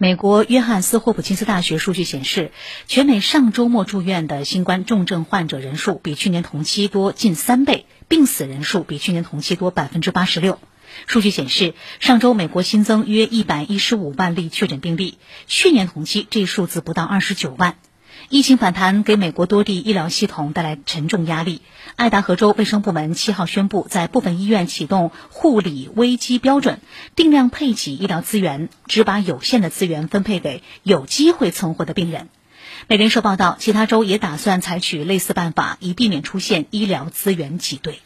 美国约翰斯霍普金斯大学数据显示，全美上周末住院的新冠重症患者人数比去年同期多近三倍，病死人数比去年同期多百分之八十六。数据显示，上周美国新增约一百一十五万例确诊病例，去年同期这数字不到二十九万。疫情反弹给美国多地医疗系统带来沉重压力。爱达荷州卫生部门七号宣布，在部分医院启动护理危机标准，定量配给医疗资源，只把有限的资源分配给有机会存活的病人。美联社报道，其他州也打算采取类似办法，以避免出现医疗资源挤兑。